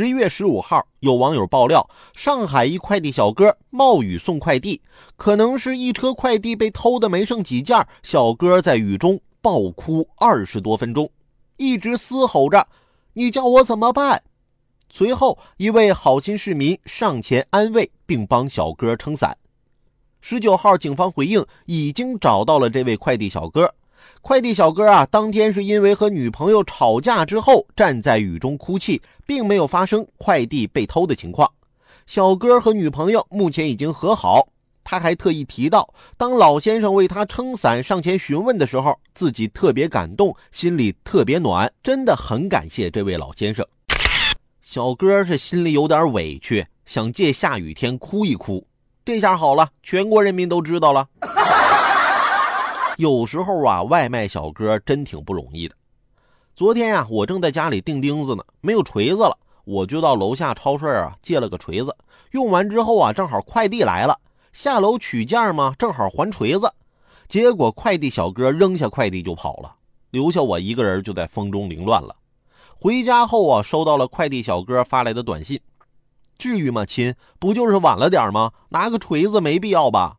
十一月十五号，有网友爆料，上海一快递小哥冒雨送快递，可能是一车快递被偷的没剩几件，小哥在雨中暴哭二十多分钟，一直嘶吼着：“你叫我怎么办？”随后，一位好心市民上前安慰，并帮小哥撑伞。十九号，警方回应已经找到了这位快递小哥。快递小哥啊，当天是因为和女朋友吵架之后站在雨中哭泣，并没有发生快递被偷的情况。小哥和女朋友目前已经和好。他还特意提到，当老先生为他撑伞上前询问的时候，自己特别感动，心里特别暖，真的很感谢这位老先生。小哥是心里有点委屈，想借下雨天哭一哭。这下好了，全国人民都知道了。有时候啊，外卖小哥真挺不容易的。昨天呀，我正在家里钉钉子呢，没有锤子了，我就到楼下超市啊借了个锤子。用完之后啊，正好快递来了，下楼取件嘛，正好还锤子。结果快递小哥扔下快递就跑了，留下我一个人就在风中凌乱了。回家后啊，收到了快递小哥发来的短信：“至于吗，亲？不就是晚了点吗？拿个锤子没必要吧？”